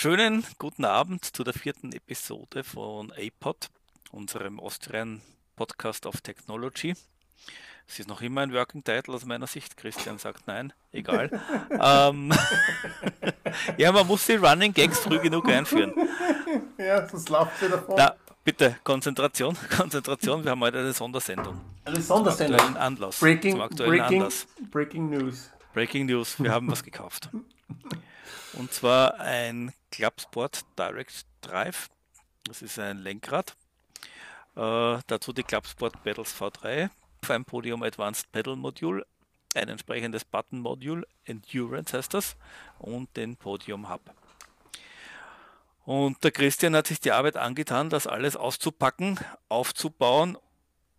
Schönen guten Abend zu der vierten Episode von APOD, unserem Austrian Podcast of Technology. Es ist noch immer ein Working Title aus meiner Sicht. Christian sagt nein, egal. ähm, ja, man muss die Running Gags früh genug einführen. Ja, sonst läuft sie davon. Na, bitte, Konzentration, Konzentration. Wir haben heute eine Sondersendung. Eine Sondersendung. Zum Anlass. Breaking, zum aktuellen breaking, Anlass. breaking News. Breaking News, wir haben was gekauft. Und zwar ein Clubsport Direct Drive. Das ist ein Lenkrad. Äh, dazu die Clubsport Pedals V3, auf einem Podium Advanced Pedal Module, ein entsprechendes Button Module, Endurance heißt das, und den Podium Hub. Und der Christian hat sich die Arbeit angetan, das alles auszupacken, aufzubauen,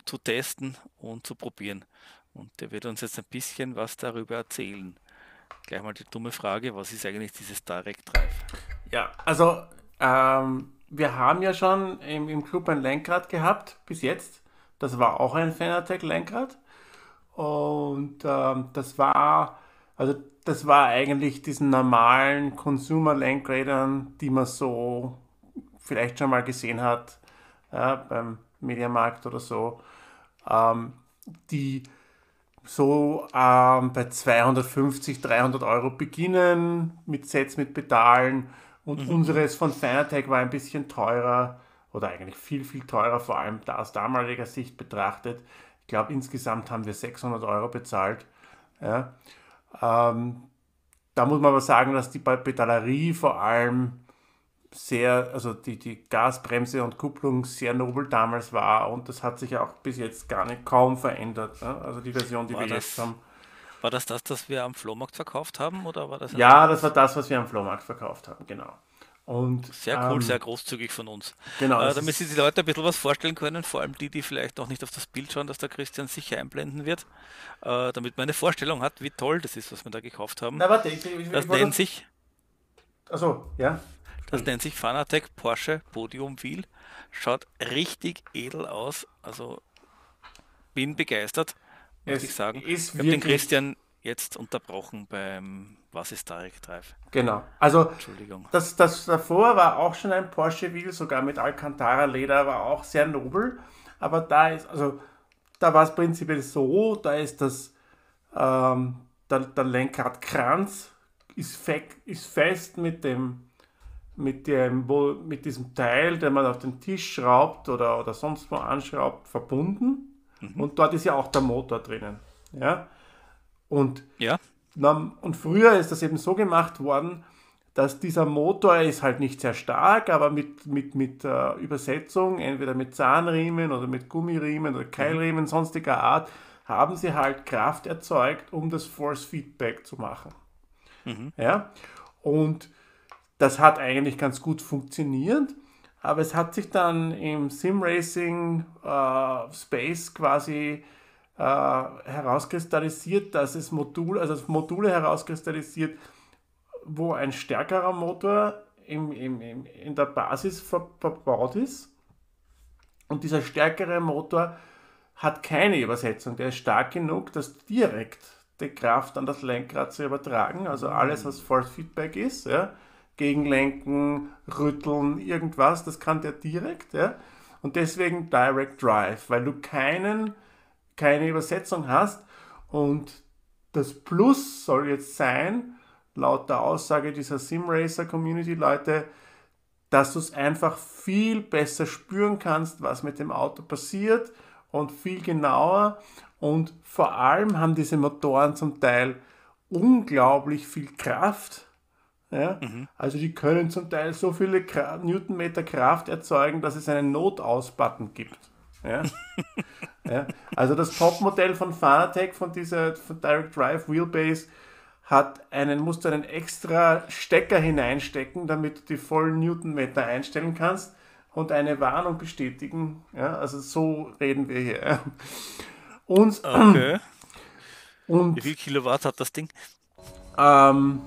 zu testen und zu probieren. Und der wird uns jetzt ein bisschen was darüber erzählen. Gleich mal die dumme Frage, was ist eigentlich dieses Direct Drive? Ja, also ähm, wir haben ja schon im, im Club ein Lenkrad gehabt, bis jetzt. Das war auch ein Fanatec-Lenkrad. Und ähm, das war, also das war eigentlich diesen normalen Consumer-Lenkrädern, die man so vielleicht schon mal gesehen hat, ja, beim Mediamarkt oder so, ähm, die so ähm, bei 250, 300 Euro beginnen mit Sets, mit Pedalen. Und mhm. unseres von Fanatec war ein bisschen teurer oder eigentlich viel, viel teurer, vor allem aus damaliger Sicht betrachtet. Ich glaube, insgesamt haben wir 600 Euro bezahlt. Ja. Ähm, da muss man aber sagen, dass die Pedalerie vor allem sehr, also die, die Gasbremse und Kupplung sehr nobel damals war und das hat sich auch bis jetzt gar nicht kaum verändert. Ne? Also die Version, die war wir das, jetzt haben. War das das, das wir am Flohmarkt verkauft haben oder war das? Ja, das war das, was wir am Flohmarkt verkauft haben, genau. Und, sehr cool, ähm, sehr großzügig von uns. Genau. Äh, damit sich die Leute ein bisschen was vorstellen können, vor allem die, die vielleicht noch nicht auf das Bild schauen, das der Christian sicher einblenden wird, äh, damit man eine Vorstellung hat, wie toll das ist, was wir da gekauft haben. Na, warte, ich, ich, das ich nennt sich, Also, ja. Das nennt sich Fanatec Porsche Podium Wheel. Schaut richtig edel aus. Also bin begeistert, muss Es ich sagen. ist Ich habe den Christian jetzt unterbrochen beim Was ist Direct Drive? Genau. Also Entschuldigung. das, das davor war auch schon ein Porsche Wheel, sogar mit Alcantara Leder, war auch sehr nobel. Aber da ist, also da war es prinzipiell so, da ist das ähm, der, der Lenkradkranz ist, fe ist fest mit dem mit dem wo, mit diesem Teil, den man auf den Tisch schraubt oder, oder sonst wo anschraubt, verbunden. Und dort ist ja auch der Motor drinnen. Ja? Und Ja, na, Und früher ist das eben so gemacht worden, dass dieser Motor ist halt nicht sehr stark, aber mit, mit, mit äh, Übersetzung, entweder mit Zahnriemen oder mit Gummiriemen oder Keilriemen sonstiger Art, haben sie halt Kraft erzeugt, um das Force Feedback zu machen. Ja? Und das hat eigentlich ganz gut funktioniert, aber es hat sich dann im Sim-Racing äh, Space quasi äh, herauskristallisiert, dass es Modul, also Module herauskristallisiert, wo ein stärkerer Motor im, im, im, in der Basis ver, verbaut ist. Und dieser stärkere Motor hat keine Übersetzung. Der ist stark genug, dass direkt die Kraft an das Lenkrad zu übertragen. Also alles, was Force Feedback ist, ja, Gegenlenken, Rütteln, irgendwas, das kann der direkt. Ja. Und deswegen Direct Drive, weil du keinen, keine Übersetzung hast. Und das Plus soll jetzt sein, laut der Aussage dieser SimRacer Community Leute, dass du es einfach viel besser spüren kannst, was mit dem Auto passiert und viel genauer. Und vor allem haben diese Motoren zum Teil unglaublich viel Kraft. Ja? Also die können zum Teil so viele Kra Newtonmeter Kraft erzeugen, dass es einen Notaus-Button gibt. Ja? ja? Also das Topmodell von Fanatec, von dieser von Direct Drive Wheelbase, hat einen, musst du einen extra Stecker hineinstecken, damit du die vollen Newtonmeter einstellen kannst und eine Warnung bestätigen. Ja, also so reden wir hier. Und, okay. Wie und viel Kilowatt hat das Ding? ähm,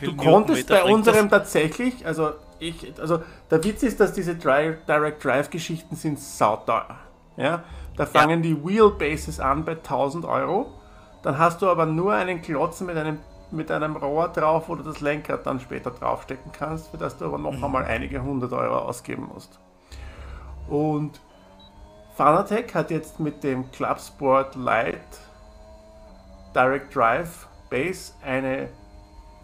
Du konntest bei unserem tatsächlich, also ich, also der Witz ist, dass diese Direct Drive Geschichten sind sauteuer. Ja, da fangen die Wheelbases an bei 1000 Euro. Dann hast du aber nur einen Klotz mit einem mit einem Rohr drauf, wo du das Lenkrad dann später draufstecken kannst, für das du aber noch mhm. einmal einige hundert Euro ausgeben musst. Und Fanatec hat jetzt mit dem Clubsport Lite Direct Drive Base eine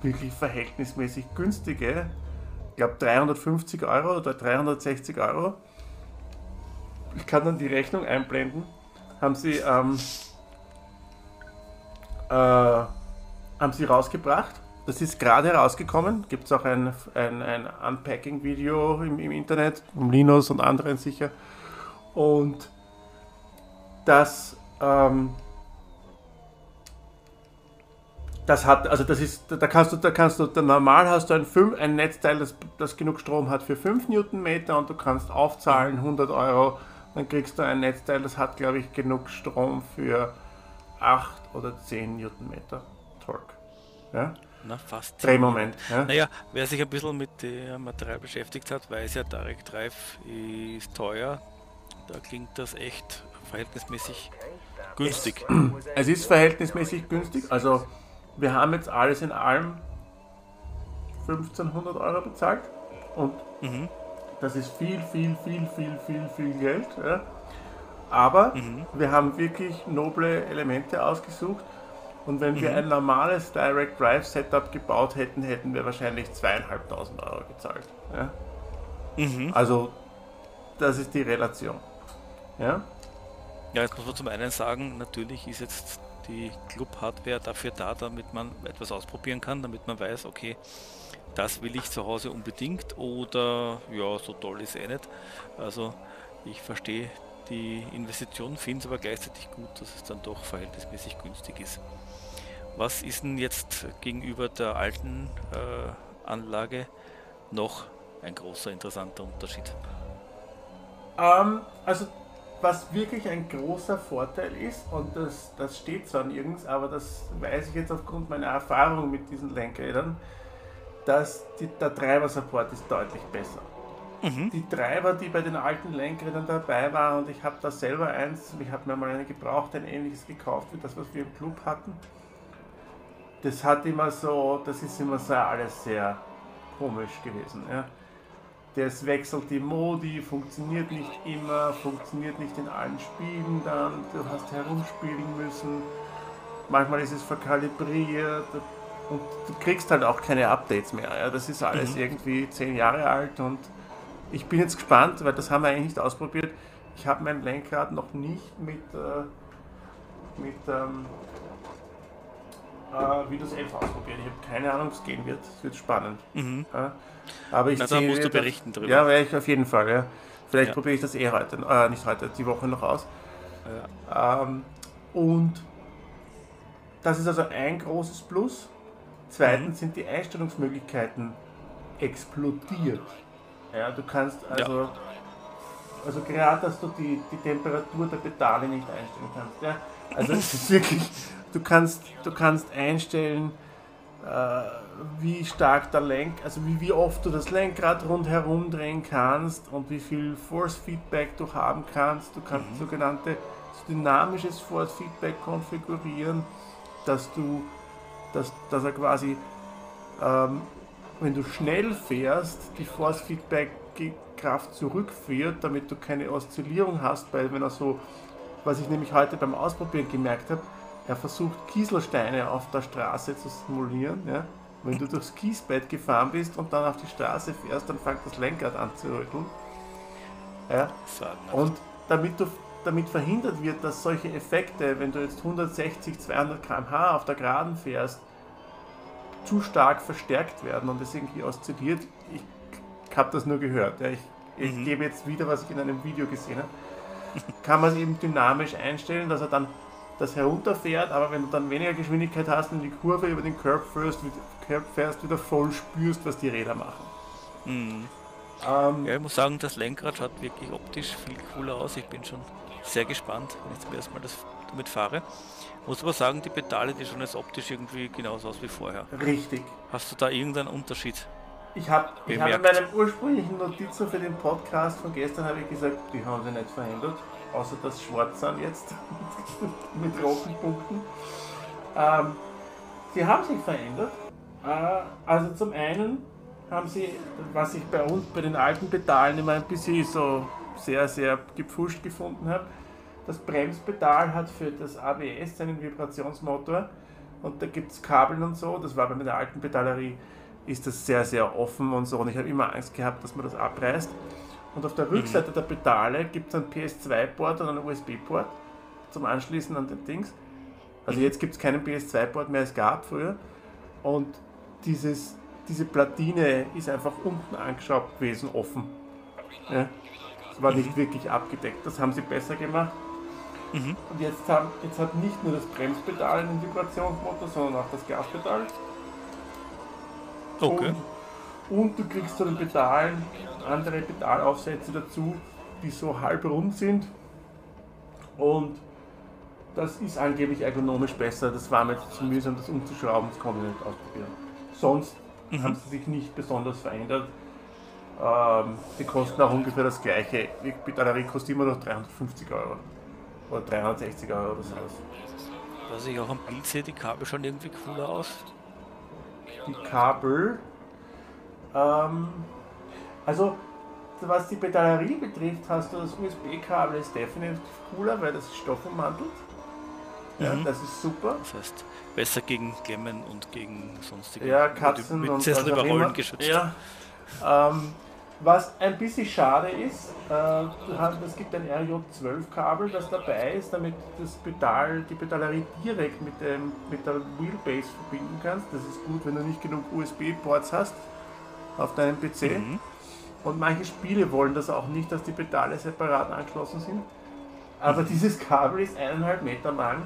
wirklich verhältnismäßig günstige, ich glaube 350 Euro oder 360 Euro. Ich kann dann die Rechnung einblenden. Haben sie, ähm, äh, haben sie rausgebracht. Das ist gerade rausgekommen. Gibt es auch ein, ein, ein Unpacking-Video im, im Internet, um Linus und anderen sicher. Und das ähm, das hat, also das ist, da kannst du, da kannst du, normal hast du ein, 5, ein Netzteil, das, das genug Strom hat für 5 Newtonmeter und du kannst aufzahlen 100 Euro, dann kriegst du ein Netzteil, das hat, glaube ich, genug Strom für 8 oder 10 Newtonmeter Torque. Ja? Na, fast. Drehmoment. Ja? Naja, wer sich ein bisschen mit dem Material beschäftigt hat, weiß ja, Direct Drive ist teuer. Da klingt das echt verhältnismäßig günstig. Es, es ist verhältnismäßig günstig, also wir haben jetzt alles in allem 1500 Euro bezahlt und mhm. das ist viel, viel, viel, viel, viel, viel Geld. Ja. Aber mhm. wir haben wirklich noble Elemente ausgesucht und wenn mhm. wir ein normales Direct Drive Setup gebaut hätten, hätten wir wahrscheinlich zweieinhalbtausend Euro gezahlt. Ja. Mhm. Also das ist die Relation. Ja? ja, jetzt muss man zum einen sagen, natürlich ist jetzt die Club-Hardware dafür da, damit man etwas ausprobieren kann, damit man weiß, okay, das will ich zu Hause unbedingt oder ja, so toll ist eh nicht. Also ich verstehe die Investition, finde es aber gleichzeitig gut, dass es dann doch verhältnismäßig günstig ist. Was ist denn jetzt gegenüber der alten äh, Anlage noch ein großer interessanter Unterschied? Ähm, also was wirklich ein großer Vorteil ist, und das, das steht zwar nirgends, aber das weiß ich jetzt aufgrund meiner Erfahrung mit diesen Lenkrädern, dass die, der Treiber-Support ist deutlich besser. Mhm. Die Treiber, die bei den alten Lenkrädern dabei waren, und ich habe da selber eins, ich habe mir mal eine gebraucht, ein ähnliches gekauft wie das, was wir im Club hatten. Das hat immer so, das ist immer so alles sehr komisch gewesen. Ja das wechselt die Modi, funktioniert nicht immer, funktioniert nicht in allen Spielen dann, du hast herumspielen müssen, manchmal ist es verkalibriert und du kriegst halt auch keine Updates mehr. Ja. Das ist alles mhm. irgendwie zehn Jahre alt und ich bin jetzt gespannt, weil das haben wir eigentlich nicht ausprobiert. Ich habe mein Lenkrad noch nicht mit, äh, mit ähm, äh, Windows 11 ausprobiert. Ich habe keine Ahnung, ob es gehen wird. Es wird spannend. Mhm. Ja. Aber ich Na, da musst du berichten drüber. Ja, werde ich auf jeden Fall. Ja. Vielleicht ja. probiere ich das eh heute, äh, nicht heute, die Woche noch aus. Ähm, und das ist also ein großes Plus. Zweitens mhm. sind die Einstellungsmöglichkeiten explodiert. Ja, du kannst also. Also gerade, dass du die, die Temperatur der Pedale nicht einstellen kannst. Ja? Also es ist wirklich, du kannst, du kannst einstellen, äh, wie stark der Lenk, also wie, wie oft du das Lenkrad rundherum drehen kannst und wie viel Force Feedback du haben kannst. Du kannst mhm. sogenannte dynamisches Force Feedback konfigurieren, dass du, dass, dass er quasi, ähm, wenn du schnell fährst, die Force Feedback Kraft zurückführt, damit du keine Oszillierung hast, weil wenn er so, was ich nämlich heute beim Ausprobieren gemerkt habe, er versucht Kieselsteine auf der Straße zu simulieren. Ja? Wenn du durchs Kiesbett gefahren bist und dann auf die Straße fährst, dann fängt das Lenkrad an zu rütteln. Ja? Und damit, du, damit verhindert wird, dass solche Effekte, wenn du jetzt 160, 200 km/h auf der Geraden fährst, zu stark verstärkt werden und es irgendwie oszilliert. Ich habe das nur gehört. Ja. Ich, ich mhm. gebe jetzt wieder, was ich in einem Video gesehen habe. Kann man es eben dynamisch einstellen, dass er dann das herunterfährt, aber wenn du dann weniger Geschwindigkeit hast und die Kurve über den Curb fährst, Curb fährst wieder voll spürst, was die Räder machen. Mhm. Ähm, ja, ich muss sagen, das Lenkrad schaut wirklich optisch viel cooler aus. Ich bin schon sehr gespannt, wenn ich zum ersten Mal das damit fahre. Muss aber sagen, die Pedale, die schauen jetzt optisch irgendwie genauso aus wie vorher. Richtig. Hast du da irgendeinen Unterschied? Ich habe hab in meinen ursprünglichen Notizen für den Podcast von gestern habe ich gesagt, die haben sie nicht verändert außer das Schwarz sind jetzt mit roten Punkten. Ähm, sie haben sich verändert. Äh, also zum einen haben sie, was ich bei uns bei den alten Pedalen immer ein bisschen so sehr, sehr gepfuscht gefunden habe, das Bremspedal hat für das ABS einen Vibrationsmotor und da gibt es Kabeln und so. Das war bei der alten Pedalerie, ist das sehr, sehr offen und so. Und ich habe immer Angst gehabt, dass man das abreißt. Und auf der mhm. Rückseite mhm. der Pedale gibt es einen PS2-Port und einen USB-Port zum Anschließen an den Dings. Also jetzt gibt es keinen PS2-Port mehr, es gab früher. Und dieses, diese Platine ist einfach unten angeschraubt gewesen, offen. Ja. Es war nicht wirklich abgedeckt. Das haben sie besser gemacht. Mhm. Und jetzt, haben, jetzt hat nicht nur das Bremspedal einen Vibrationsmotor, sondern auch das Gaspedal. Okay. Und, du kriegst zu den Pedalen andere Pedalaufsätze dazu, die so halb rund sind. Und das ist angeblich ergonomisch besser. Das war mir zu mühsam, das umzuschrauben, das konnte ich nicht ausprobieren. Sonst mhm. haben sie sich nicht besonders verändert. Ähm, die kosten auch ungefähr das gleiche. Die Pedalerie kostet immer noch 350 Euro. Oder 360 Euro oder sowas. Was ich auch am Bild sehe, die Kabel schauen irgendwie cooler aus. Die Kabel. Ähm, also, was die Pedalerie betrifft, hast du das USB-Kabel ist definitiv cooler, weil das ist stoffummantelt. Ja, mhm. das ist super. Das heißt, besser gegen Klemmen und gegen sonstige ja, Katzen mit und Überrollen geschützt. Ja, ähm, was ein bisschen schade ist, äh, es gibt ein RJ12-Kabel, das dabei ist, damit das Pedal, die Pedalerie direkt mit, dem, mit der Wheelbase verbinden kannst. Das ist gut, wenn du nicht genug USB-Ports hast auf deinem PC. Mhm. Und manche Spiele wollen das auch nicht, dass die Pedale separat angeschlossen sind. Aber mhm. dieses Kabel ist eineinhalb Meter lang.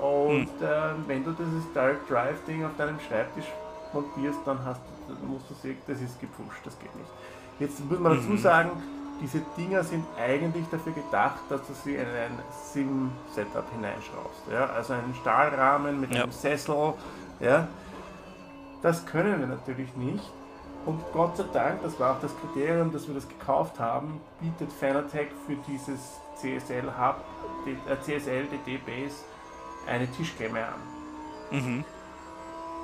Und mhm. äh, wenn du dieses Direct Drive Ding auf deinem Schreibtisch montierst, dann hast du, musst du sehen, das ist gepusht, das geht nicht. Jetzt muss man dazu mhm. sagen, diese Dinger sind eigentlich dafür gedacht, dass du sie in ein Sim-Setup hineinschraubst. Ja? Also einen Stahlrahmen mit ja. einem Sessel. Ja? Das können wir natürlich nicht. Und Gott sei Dank, das war auch das Kriterium, dass wir das gekauft haben, bietet Fanatec für dieses CSL Hub, äh, CSL DD Base eine Tischklemme an. Mhm.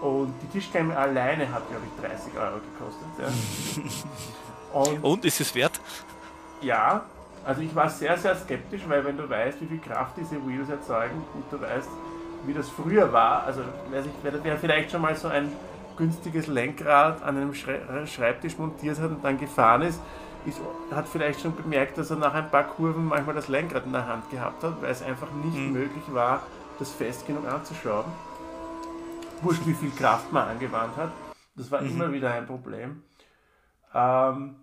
Und die Tischklemme alleine hat, glaube ich, 30 Euro gekostet. Ja. Und, Und ist es wert? Ja, also ich war sehr, sehr skeptisch, weil wenn du weißt, wie viel Kraft diese Wheels erzeugen und du weißt, wie das früher war, also wer, wer vielleicht schon mal so ein günstiges Lenkrad an einem Schreibtisch montiert hat und dann gefahren ist, ist, hat vielleicht schon bemerkt, dass er nach ein paar Kurven manchmal das Lenkrad in der Hand gehabt hat, weil es einfach nicht mhm. möglich war, das fest genug anzuschrauben. Wurscht, wie viel Kraft man angewandt hat. Das war mhm. immer wieder ein Problem. Ähm,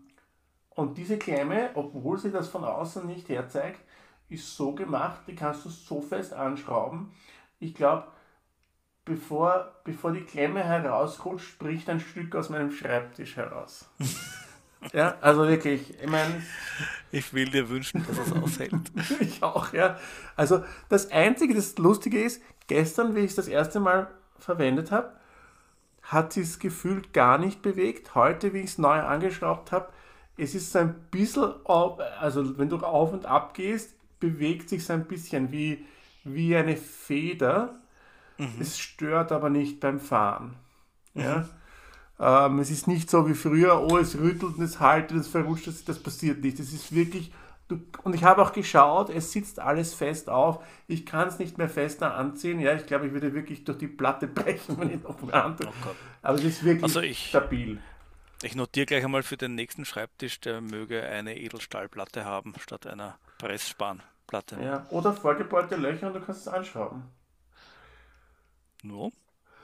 und diese Klemme, obwohl sie das von außen nicht herzeigt, ist so gemacht, die kannst du so fest anschrauben. Ich glaube, bevor, bevor die Klemme herausrutscht, spricht ein Stück aus meinem Schreibtisch heraus. ja, also wirklich, ich meine. Ich will dir wünschen, dass es aushält. ich auch, ja. Also das Einzige, das Lustige ist, gestern, wie ich es das erste Mal verwendet habe, hat sich es gefühlt gar nicht bewegt. Heute, wie ich es neu angeschraubt habe, es ist so ein bisschen, also wenn du auf und ab gehst, bewegt sich so ein bisschen wie, wie eine Feder. Mhm. Es stört aber nicht beim Fahren. Mhm. Ja? Ähm, es ist nicht so wie früher, oh, es rüttelt und es haltet, es verrutscht, das, das passiert nicht. Es ist wirklich, du, und ich habe auch geschaut, es sitzt alles fest auf. Ich kann es nicht mehr fester anziehen. Ja, ich glaube, ich würde wirklich durch die Platte brechen, wenn ich noch mehr antue. Oh aber es ist wirklich also ich, stabil. Ich notiere gleich einmal für den nächsten Schreibtisch, der möge eine Edelstahlplatte haben, statt einer Pressspanplatte. Ja, oder vorgebohrte Löcher und du kannst es anschrauben. No.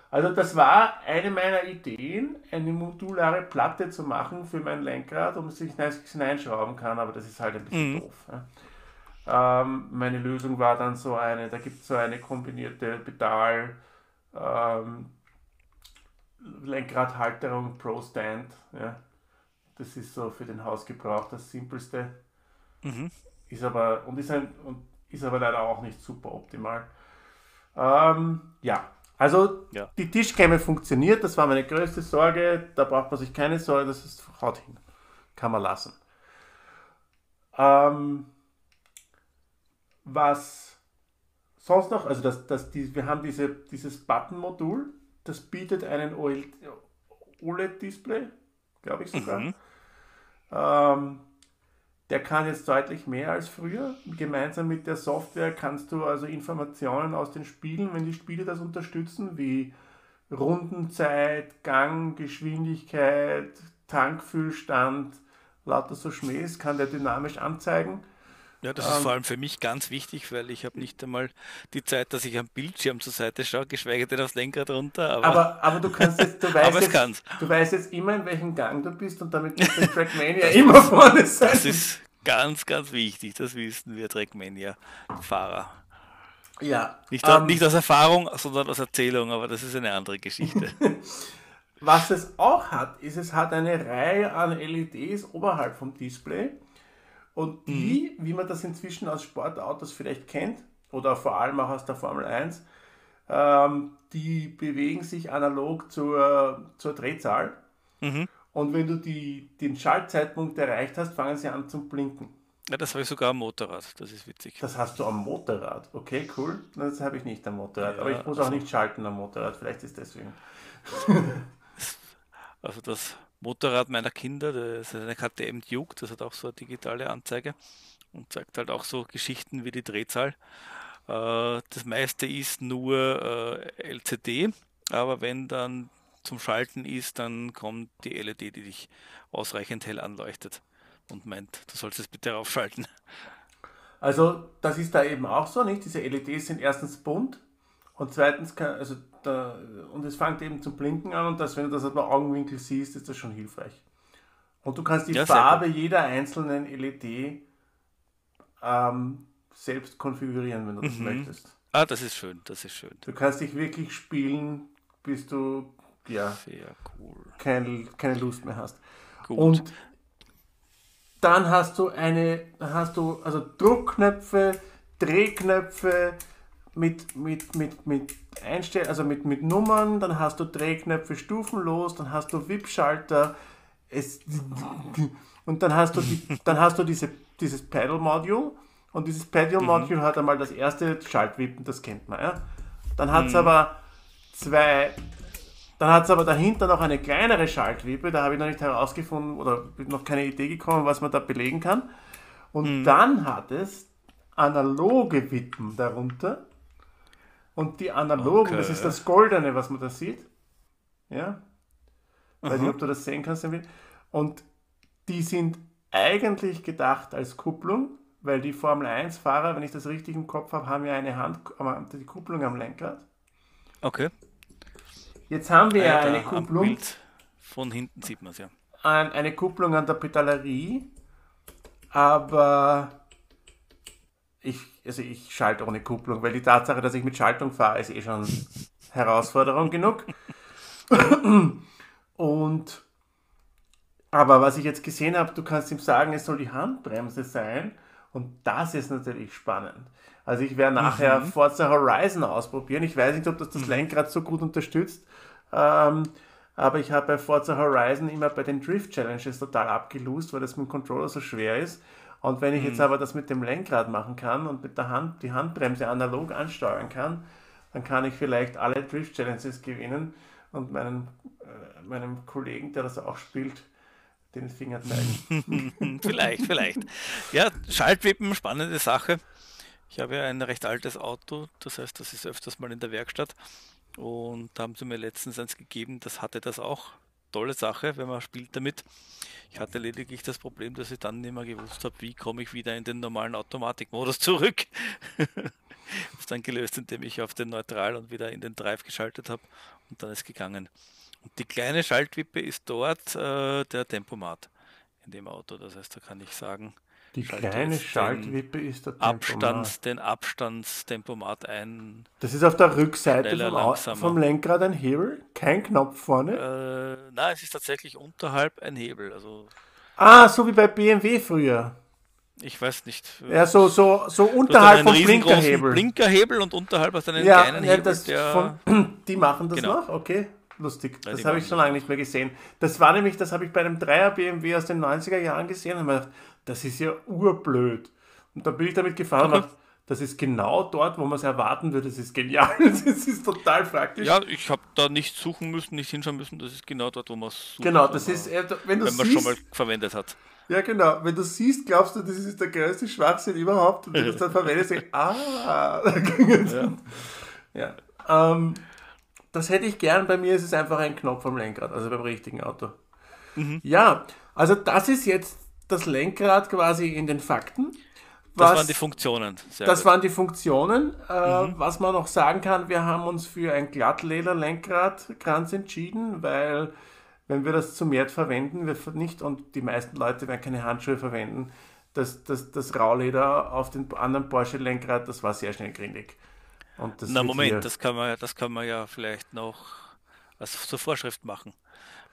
Also das war eine meiner Ideen, eine modulare Platte zu machen für mein Lenkrad, um es sich hineinschrauben kann, aber das ist halt ein bisschen mhm. doof. Ja. Ähm, meine Lösung war dann so eine, da gibt es so eine kombinierte Pedal, ähm, Lenkradhalterung Pro Stand. Ja. Das ist so für den Hausgebrauch das simpelste. Mhm. Ist aber und ist, ein, und ist aber leider auch nicht super optimal. Ähm, ja, also ja. die Tischkämme funktioniert, das war meine größte Sorge. Da braucht man sich keine Sorge, das ist haut hin. Kann man lassen. Ähm, was sonst noch, also das, das, die, wir haben diese, dieses Button-Modul, das bietet einen OLED-Display, glaube ich sogar. Mhm. Ähm, der kann jetzt deutlich mehr als früher. Gemeinsam mit der Software kannst du also Informationen aus den Spielen, wenn die Spiele das unterstützen, wie Rundenzeit, Gang, Geschwindigkeit, Tankfüllstand, lauter so Schmähs, kann der dynamisch anzeigen. Ja, das ist ähm, vor allem für mich ganz wichtig, weil ich habe nicht einmal die Zeit, dass ich am Bildschirm zur Seite schaue, geschweige denn aufs Lenkrad runter. Aber, aber, aber du kannst jetzt, du weißt, jetzt, du weißt jetzt immer, in welchem Gang du bist und damit muss der Trackmania immer vorne sein. Das ist ganz, ganz wichtig, das wissen wir Trackmania-Fahrer. Ja. Nicht, ähm, nicht aus Erfahrung, sondern aus Erzählung, aber das ist eine andere Geschichte. Was es auch hat, ist, es hat eine Reihe an LEDs oberhalb vom Display und die, mhm. wie man das inzwischen aus Sportautos vielleicht kennt, oder vor allem auch aus der Formel 1, ähm, die bewegen sich analog zur, zur Drehzahl. Mhm. Und wenn du die, den Schaltzeitpunkt erreicht hast, fangen sie an zu blinken. Ja, das habe ich sogar am Motorrad. Das ist witzig. Das hast du am Motorrad. Okay, cool. Das habe ich nicht am Motorrad. Ja, Aber ich muss also auch nicht schalten am Motorrad. Vielleicht ist deswegen. Also das Motorrad meiner Kinder, das ist eine KTM Duke, das hat auch so eine digitale Anzeige und zeigt halt auch so Geschichten wie die Drehzahl. Äh, das meiste ist nur äh, LCD, aber wenn dann zum Schalten ist, dann kommt die LED, die dich ausreichend hell anleuchtet und meint, du sollst es bitte raufschalten. Also das ist da eben auch so, nicht? Diese LEDs sind erstens bunt und zweitens kann, also da, und es fängt eben zum Blinken an und das, wenn du das aus Augenwinkel siehst, ist das schon hilfreich. Und du kannst die ja, Farbe jeder einzelnen LED ähm, selbst konfigurieren, wenn du das mhm. möchtest. Ah, das ist schön, das ist schön. Du kannst dich wirklich spielen, bis du ja, Sehr cool. keine, keine Lust mehr hast. Gut. Und dann hast du eine, hast du also Druckknöpfe, Drehknöpfe mit, mit, mit, mit Einstell also mit, mit Nummern, dann hast du Drehknöpfe stufenlos, dann hast du VIP-Schalter, und dann hast du, die, dann hast du diese, dieses Pedal-Module und dieses Pedal-Module mhm. hat einmal das erste Schaltwippen, das kennt man. Ja? Dann hat es mhm. aber zwei dann hat es aber dahinter noch eine kleinere Schaltwippe, da habe ich noch nicht herausgefunden oder noch keine Idee gekommen, was man da belegen kann. Und mhm. dann hat es analoge Wippen darunter. Und die analogen, okay. das ist das Goldene, was man da sieht. Ja. Weiß Aha. nicht, ob du das sehen kannst. Und die sind eigentlich gedacht als Kupplung, weil die Formel 1-Fahrer, wenn ich das richtig im Kopf habe, haben ja eine Hand, die Kupplung am Lenkrad. Okay. Jetzt haben wir ja eine Kupplung. Von hinten sieht man es ja. Eine Kupplung an der Pedalerie, aber ich, also ich schalte ohne Kupplung, weil die Tatsache, dass ich mit Schaltung fahre, ist eh schon Herausforderung genug. Und aber was ich jetzt gesehen habe, du kannst ihm sagen, es soll die Handbremse sein. Und das ist natürlich spannend. Also ich werde nachher mhm. Forza Horizon ausprobieren. Ich weiß nicht, ob das das mhm. Lenkrad so gut unterstützt. Ähm, aber ich habe bei Forza Horizon immer bei den Drift Challenges total abgelust, weil das mit dem Controller so schwer ist. Und wenn ich mhm. jetzt aber das mit dem Lenkrad machen kann und mit der Hand die Handbremse analog ansteuern kann, dann kann ich vielleicht alle Drift Challenges gewinnen und meinen, äh, meinem Kollegen, der das auch spielt, den Finger zeigen. vielleicht, vielleicht. Ja, Schaltwippen, spannende Sache. Ich habe ja ein recht altes Auto, das heißt, das ist öfters mal in der Werkstatt. Und da haben sie mir letztens eins gegeben, das hatte das auch. Tolle Sache, wenn man spielt damit. Ich hatte lediglich das Problem, dass ich dann nicht mehr gewusst habe, wie komme ich wieder in den normalen Automatikmodus zurück. es dann gelöst, indem ich auf den Neutral und wieder in den Drive geschaltet habe und dann ist gegangen. Und die kleine Schaltwippe ist dort äh, der Tempomat in dem Auto. Das heißt, da kann ich sagen, die kleine Schaltwippe ist der Abstands, den Abstandstempomat ein. Das ist auf der Rückseite vom, vom, Lenkrad ein Hebel, kein Knopf vorne. Äh, nein, es ist tatsächlich unterhalb ein Hebel. Also ah, so wie bei BMW früher. Ich weiß nicht. Ja, so, so, so unterhalb vom Blinkerhebel. Blinkerhebel und unterhalb hast du einen ja, kleinen ja, Hebel. Das der... von, die machen das genau. noch, okay. Lustig. Ja, das habe ich schon lange nicht mehr gesehen. Das war nämlich, das habe ich bei einem Dreier BMW aus den 90er Jahren gesehen und mir gedacht, das ist ja urblöd. Und dann bin ich damit gefahren und Das ist genau dort, wo man es erwarten würde. Das ist genial. Das ist total praktisch. Ja, ich habe da nicht suchen müssen, nicht hinschauen müssen. Das ist genau dort, wo man es sucht. Genau, das ist, äh, wenn, wenn man schon mal verwendet hat. Ja, genau. Wenn du siehst, glaubst du, das ist der größte Schwachsinn überhaupt. Und wenn du es dann verwendest, denkst ah. ja. ja. Ähm, das hätte ich gern. Bei mir ist es einfach ein Knopf am Lenkrad, also beim richtigen Auto. Mhm. Ja, also das ist jetzt das Lenkrad quasi in den Fakten. Was, das waren die Funktionen. Sehr das gut. waren die Funktionen. Äh, mhm. Was man noch sagen kann, wir haben uns für ein Glattleder-Lenkradkranz entschieden, weil wenn wir das zu mehr verwenden, wir nicht, und die meisten Leute werden keine Handschuhe verwenden, das, das, das Rauleder auf den anderen Porsche-Lenkrad, das war sehr schnell grindig. Na Moment, das kann, man, das kann man ja vielleicht noch als zur Vorschrift machen.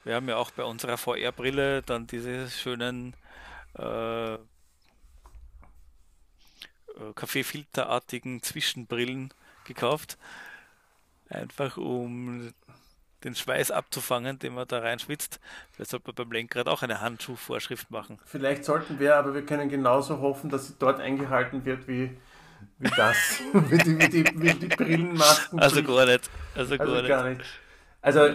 Wir haben ja auch bei unserer VR-Brille dann diese schönen äh, äh, Kaffeefilterartigen Zwischenbrillen gekauft. Einfach um den Schweiß abzufangen, den man da reinschwitzt. Vielleicht sollte man beim Lenkrad auch eine Handschuhvorschrift machen. Vielleicht sollten wir, aber wir können genauso hoffen, dass sie dort eingehalten wird wie, wie das, wie, die, wie, die, wie die Brillenmasken. Also gar nicht. Also, gar, also nicht. gar nicht. Also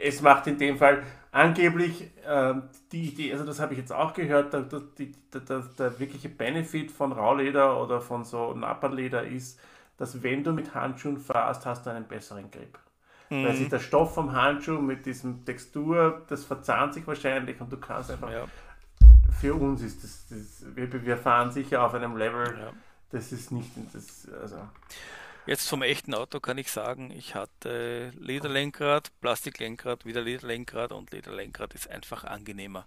es macht in dem Fall angeblich äh, die Idee, also das habe ich jetzt auch gehört, der, der, der, der, wirkliche Benefit von Rauleder oder von so Napperleder ist, dass wenn du mit Handschuhen fährst, hast du einen besseren Grip. Mhm. Weil sich der Stoff vom Handschuh mit diesem Textur, das verzahnt sich wahrscheinlich und du kannst einfach. Ja. Für uns ist das, das wir, wir, fahren sicher auf einem Level, ja. das ist nicht. Das, also. Jetzt vom echten Auto kann ich sagen, ich hatte Lederlenkrad, Plastiklenkrad, wieder Lederlenkrad und Lederlenkrad ist einfach angenehmer.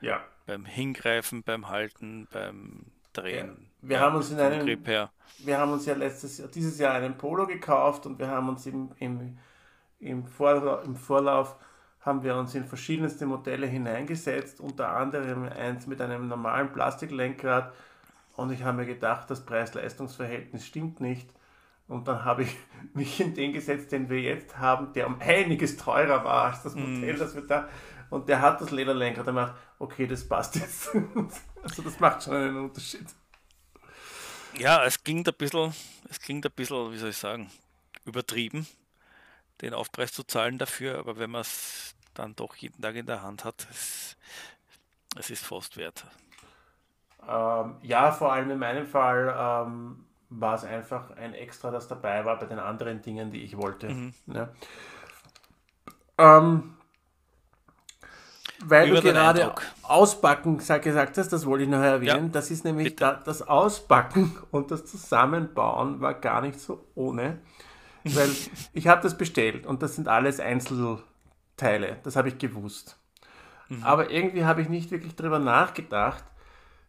Ja. Beim Hingreifen, beim Halten, beim Drehen. Ja. Wir haben uns in einem, wir haben uns ja letztes Jahr, dieses Jahr einen Polo gekauft und wir haben uns im, im im, Vorlauf, im Vorlauf haben wir uns in verschiedenste Modelle hineingesetzt, unter anderem eins mit einem normalen Plastiklenkrad. Und ich habe mir gedacht, das Preis-Leistungs-Verhältnis stimmt nicht. Und dann habe ich mich in den gesetzt, den wir jetzt haben, der um einiges teurer war als das Modell, mm. das wir da. Und der hat das Lederlenkrad. Der macht, okay, das passt jetzt. also das macht schon einen Unterschied. Ja, es klingt ein bisschen, es klingt ein bisschen, wie soll ich sagen, übertrieben den Aufpreis zu zahlen dafür, aber wenn man es dann doch jeden Tag in der Hand hat, es, es ist fast wert. Ähm, ja, vor allem in meinem Fall ähm, war es einfach ein Extra, das dabei war bei den anderen Dingen, die ich wollte. Mhm. Ja. Ähm, weil Über du gerade Eindruck. Ausbacken sag, gesagt hast, das wollte ich noch erwähnen. Ja, das ist nämlich da, das Ausbacken und das Zusammenbauen war gar nicht so ohne. Weil ich habe das bestellt und das sind alles Einzelteile. Das habe ich gewusst. Mhm. Aber irgendwie habe ich nicht wirklich drüber nachgedacht,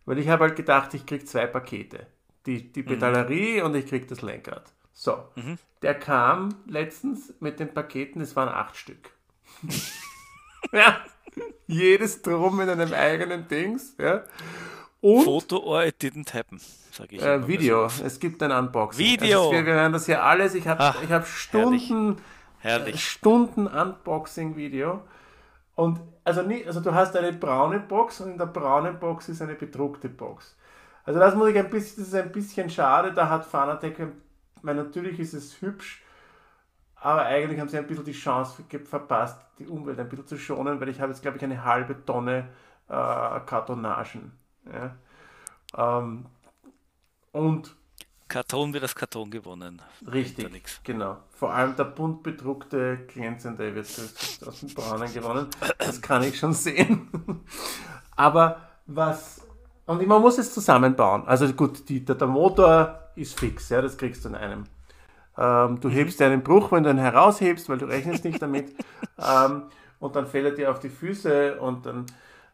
weil ich habe halt gedacht, ich kriege zwei Pakete. Die, die mhm. Pedalerie mhm. und ich kriege das Lenkrad. So, mhm. der kam letztens mit den Paketen, es waren acht Stück. ja, jedes drum in einem eigenen Dings. Ja. Und, Foto or it didn't happen sage ich. Äh, Video, es gibt ein Unboxing. Video! Also wir, werden das hier alles, ich habe hab Stunden, herrlich. Herrlich. Stunden Unboxing-Video. Und also, nie, also du hast eine braune Box und in der braunen Box ist eine bedruckte Box. Also das muss ich ein bisschen, das ist ein bisschen schade, da hat Fanatec, weil natürlich ist es hübsch, aber eigentlich haben sie ein bisschen die Chance verpasst, die Umwelt ein bisschen zu schonen, weil ich habe jetzt, glaube ich, eine halbe Tonne äh, Kartonagen. Ja. Ähm, und Karton wird das Karton gewonnen. Richtig, genau. Vor allem der bunt bedruckte glänzende wird aus dem Braunen gewonnen. Das kann ich schon sehen. Aber was... Und man muss es zusammenbauen. Also gut, die, der, der, Motor ist fix, ja, das kriegst du in einem. Ähm, du mhm. hebst einen Bruch, wenn du ihn heraushebst, weil du rechnest nicht damit. ähm, und dann fällt er dir auf die Füße und dann,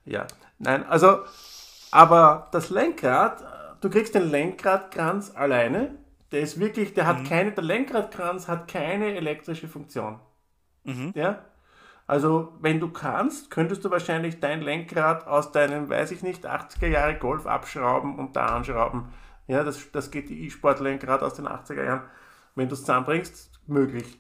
ja. Nein, also, aber das Lenkrad du kriegst den Lenkradkranz alleine. Der ist wirklich, der hat mhm. keine, der Lenkradkranz hat keine elektrische Funktion. Mhm. Ja? Also, wenn du kannst, könntest du wahrscheinlich dein Lenkrad aus deinem, weiß ich nicht, 80er Jahre Golf abschrauben und da anschrauben. Ja, das, das geht die E-Sport-Lenkrad aus den 80er Jahren. Wenn du es zusammenbringst, möglich.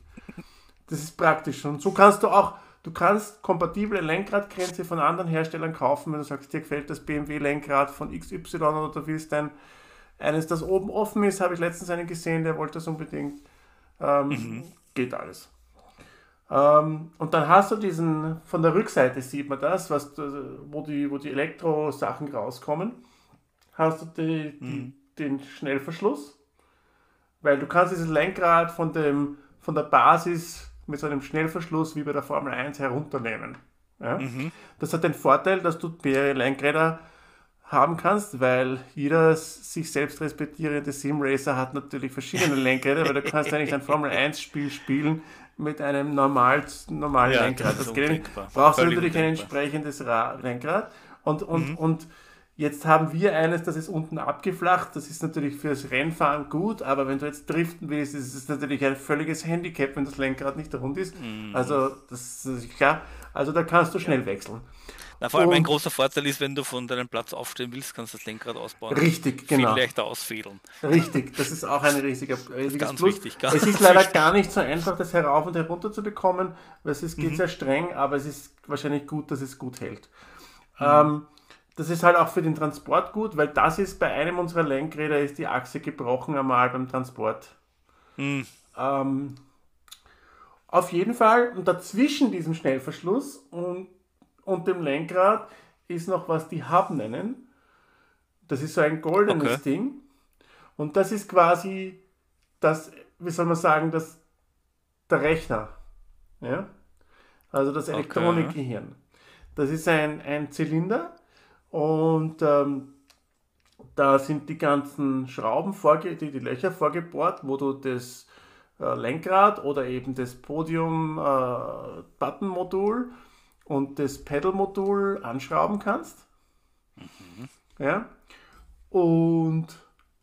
Das ist praktisch. Und so kannst du auch, Du kannst kompatible Lenkradgrenze von anderen Herstellern kaufen, wenn du sagst, dir gefällt das BMW-Lenkrad von XY oder du willst dein, eines, das oben offen ist, habe ich letztens einen gesehen, der wollte das unbedingt. Ähm, mhm. Geht alles. Ähm, und dann hast du diesen, von der Rückseite sieht man das, was, wo die, wo die Elektro-Sachen rauskommen, hast du die, die, mhm. den Schnellverschluss, weil du kannst dieses Lenkrad von, dem, von der Basis mit so einem Schnellverschluss wie bei der Formel 1 herunternehmen. Ja? Mhm. Das hat den Vorteil, dass du mehrere Lenkräder haben kannst, weil jeder sich selbst respektierende Simracer hat natürlich verschiedene Lenkräder, weil du kannst eigentlich ein Formel 1 Spiel spielen mit einem normal, normalen ja, Lenkrad. Das, das geht brauchst du natürlich ein entsprechendes Ra Lenkrad und, und, mhm. und Jetzt haben wir eines, das ist unten abgeflacht. Das ist natürlich fürs Rennfahren gut, aber wenn du jetzt driften willst, ist es natürlich ein völliges Handicap, wenn das Lenkrad nicht rund ist. Mhm. Also, das ist klar. Also, da kannst du schnell wechseln. Na, vor allem und, ein großer Vorteil ist, wenn du von deinem Platz aufstehen willst, kannst du das Lenkrad ausbauen. Richtig, genau. Viel leichter ausfädeln. Richtig, das ist auch ein riesiger, riesiges ganz Plus. Wichtig, ganz es ist leider gar nicht so einfach, das herauf und herunter zu bekommen, weil es geht mhm. sehr streng, aber es ist wahrscheinlich gut, dass es gut hält. Mhm. Ähm, das ist halt auch für den Transport gut, weil das ist bei einem unserer Lenkräder ist die Achse gebrochen einmal beim Transport. Mhm. Ähm, auf jeden Fall, und dazwischen diesem Schnellverschluss und, und dem Lenkrad ist noch was die Hub nennen. Das ist so ein goldenes okay. Ding. Und das ist quasi das, wie soll man sagen, das, der Rechner. Ja? Also das Elektronikgehirn. Okay. Das ist ein, ein Zylinder und ähm, da sind die ganzen Schrauben, vorge die, die Löcher vorgebohrt, wo du das äh, Lenkrad oder eben das Podium-Button-Modul äh, und das Pedal-Modul anschrauben kannst. Mhm. Ja. Und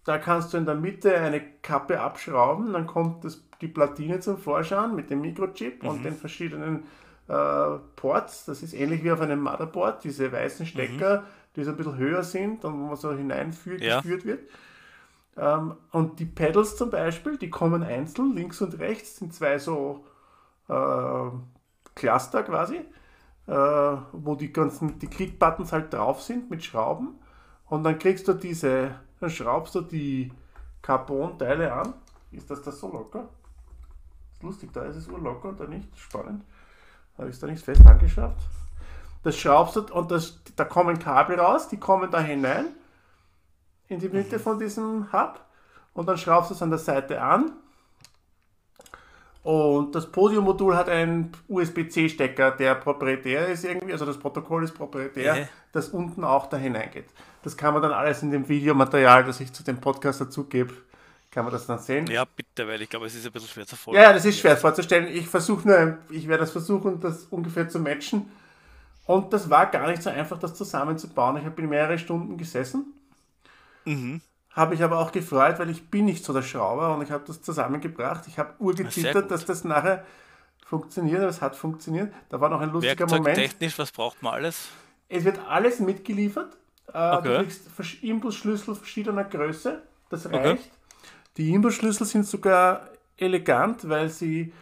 da kannst du in der Mitte eine Kappe abschrauben, dann kommt das, die Platine zum Vorschein mit dem Mikrochip mhm. und den verschiedenen äh, Ports. Das ist ähnlich wie auf einem Motherboard, diese weißen Stecker. Mhm die so ein bisschen höher sind und wo man so hineingeführt ja. wird. Ähm, und die Pedals zum Beispiel, die kommen einzeln, links und rechts sind zwei so äh, Cluster quasi, wo die ganzen, die Klickbuttons halt drauf sind mit Schrauben. Und dann kriegst du diese, dann schraubst du die Carbon-Teile an. Ist das das so locker? Ist lustig, da ist es urlocker und da nicht. Spannend. Habe ich es da nicht fest angeschraubt? Das schraubst du und das, da kommen Kabel raus, die kommen da hinein in die Mitte mhm. von diesem Hub und dann schraubst du es an der Seite an. Und das Podium-Modul hat einen USB-C-Stecker, der proprietär ist irgendwie, also das Protokoll ist proprietär, äh. das unten auch da hineingeht. Das kann man dann alles in dem Videomaterial, das ich zu dem Podcast dazu gebe, kann man das dann sehen. Ja, bitte, weil ich glaube, es ist ein bisschen schwer zu folgen. Ja, das ist schwer vorzustellen. Ich versuche nur, ich werde das versuchen, das ungefähr zu matchen. Und das war gar nicht so einfach, das zusammenzubauen. Ich habe mehrere Stunden gesessen. Mhm. Habe ich aber auch gefreut, weil ich bin nicht so der Schrauber und ich habe das zusammengebracht. Ich habe urgezittert, dass das nachher funktioniert, aber es hat funktioniert. Da war noch ein lustiger Werkzeug Moment. technisch, was braucht man alles? Es wird alles mitgeliefert. Äh, okay. Du kriegst Imbusschlüssel verschiedener Größe. Das reicht. Okay. Die Imbusschlüssel sind sogar elegant, weil sie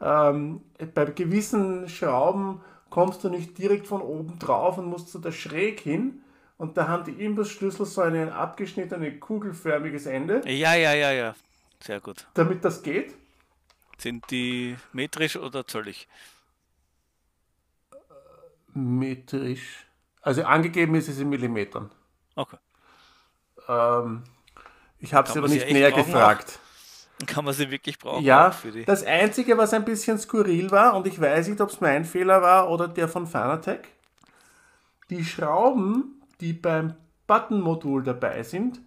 ähm, bei gewissen Schrauben kommst du nicht direkt von oben drauf und musst du da schräg hin. Und da haben die Imbusschlüssel so ein abgeschnittenes, kugelförmiges Ende. Ja, ja, ja, ja. Sehr gut. Damit das geht. Sind die metrisch oder zöllig? Metrisch. Also angegeben ist es in Millimetern. Okay. Ähm, ich habe sie aber nicht näher gefragt. Auch? Kann man sie wirklich brauchen? Ja, das Einzige, was ein bisschen skurril war, und ich weiß nicht, ob es mein Fehler war oder der von Fanatec, die Schrauben, die beim Button-Modul dabei sind,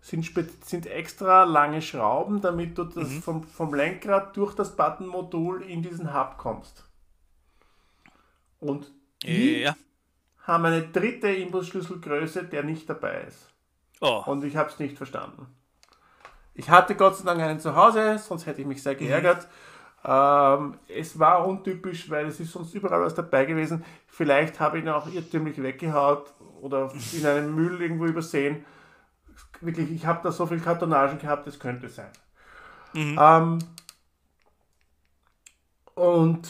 sind, sind extra lange Schrauben, damit du das mhm. vom, vom Lenkrad durch das Button-Modul in diesen Hub kommst. Und die ja. haben eine dritte Imbusschlüsselgröße, der nicht dabei ist. Oh. Und ich habe es nicht verstanden. Ich hatte Gott sei Dank einen zu Hause, sonst hätte ich mich sehr mhm. geärgert. Mhm. Ähm, es war untypisch, weil es ist sonst überall was dabei gewesen. Vielleicht habe ich ihn auch irrtümlich weggehaut oder in einem Müll irgendwo übersehen. Wirklich, ich habe da so viel Kartonagen gehabt, das könnte sein. Mhm. Ähm, und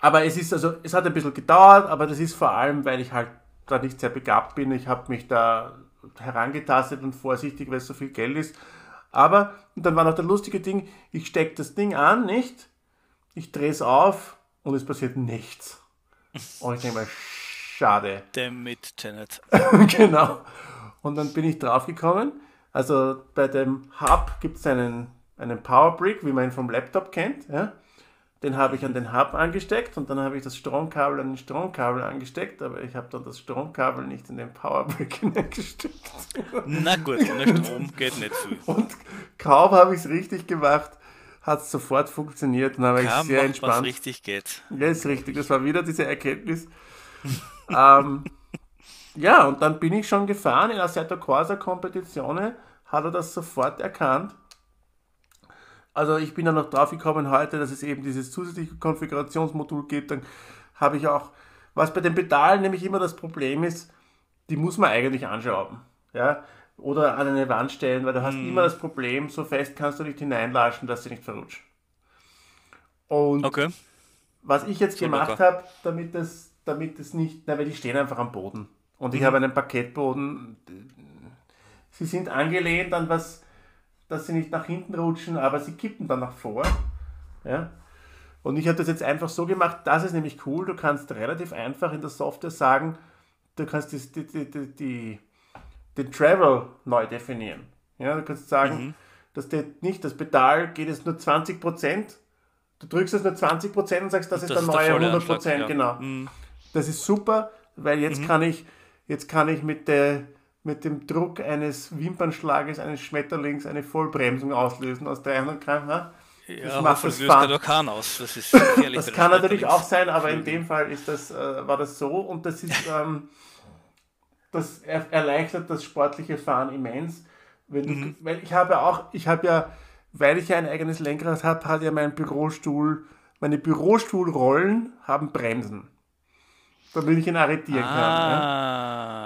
aber es ist also, es hat ein bisschen gedauert, aber das ist vor allem, weil ich halt da nicht sehr begabt bin. Ich habe mich da herangetastet und vorsichtig, weil es so viel Geld ist. Aber, und dann war noch der lustige Ding, ich stecke das Ding an, nicht? Ich drehe es auf und es passiert nichts. Und ich denke mal, schade. Damit, Janet. genau. Und dann bin ich draufgekommen. Also bei dem Hub gibt es einen, einen Powerbrick, wie man ihn vom Laptop kennt. Ja? Den habe ich an den Hub angesteckt und dann habe ich das Stromkabel an den Stromkabel angesteckt, aber ich habe dann das Stromkabel nicht in den Powerbrick hineingesteckt. Na gut, ohne Strom geht nicht viel. Und kaum habe ich es richtig gemacht, hat es sofort funktioniert und war ich sehr macht, entspannt. Was richtig geht. Ja, ist richtig. Das war wieder diese Erkenntnis. Ähm, ja, und dann bin ich schon gefahren in Assetto Corsa Kompetitionen, hat er das sofort erkannt. Also ich bin dann noch drauf gekommen heute, dass es eben dieses zusätzliche Konfigurationsmodul gibt. Dann habe ich auch, was bei den Pedalen nämlich immer das Problem ist, die muss man eigentlich anschrauben. Ja? Oder an eine Wand stellen, weil du hast Hm. immer das Problem, so fest kannst du nicht hineinlaschen, dass sie nicht verrutscht. Und Okay. was ich jetzt So gemacht habe, damit das, damit das nicht, na, weil die stehen einfach am Boden. Und Mhm. ich habe einen Parkettboden. Sie sind angelehnt an was, dass sie nicht nach hinten rutschen, aber sie kippen dann nach vor. Ja. Und ich habe das jetzt einfach so gemacht, das ist nämlich cool, du kannst relativ einfach in der Software sagen, du kannst die, die, die, die, den Travel neu definieren. Ja, du kannst sagen, Mhm. dass der nicht, das Pedal geht jetzt nur 20%, du drückst es nur 20% und sagst, das ist Das der ist der neue volle 100%, Anschlag, ja. genau. Mhm. Das ist super, weil jetzt kann ich, jetzt kann ich mit, der, mit dem Druck eines Wimpernschlages eines Schmetterlings eine Vollbremsung auslösen aus 300 km/h. Ja, macht hoffentlich das löst der Orkan aus. Das ist. Das kann natürlich auch sein, aber in dem Fall ist das, äh, war das so und das ist, ähm, das er erleichtert das sportliche Fahren immens. Du, Mhm. Weil ich habe auch, ich habe ja, weil ich ja ein eigenes Lenkrad habe, hat ja mein Bürostuhl, meine Bürostuhlrollen haben Bremsen. Damit ich ihn arretieren kann. Ja.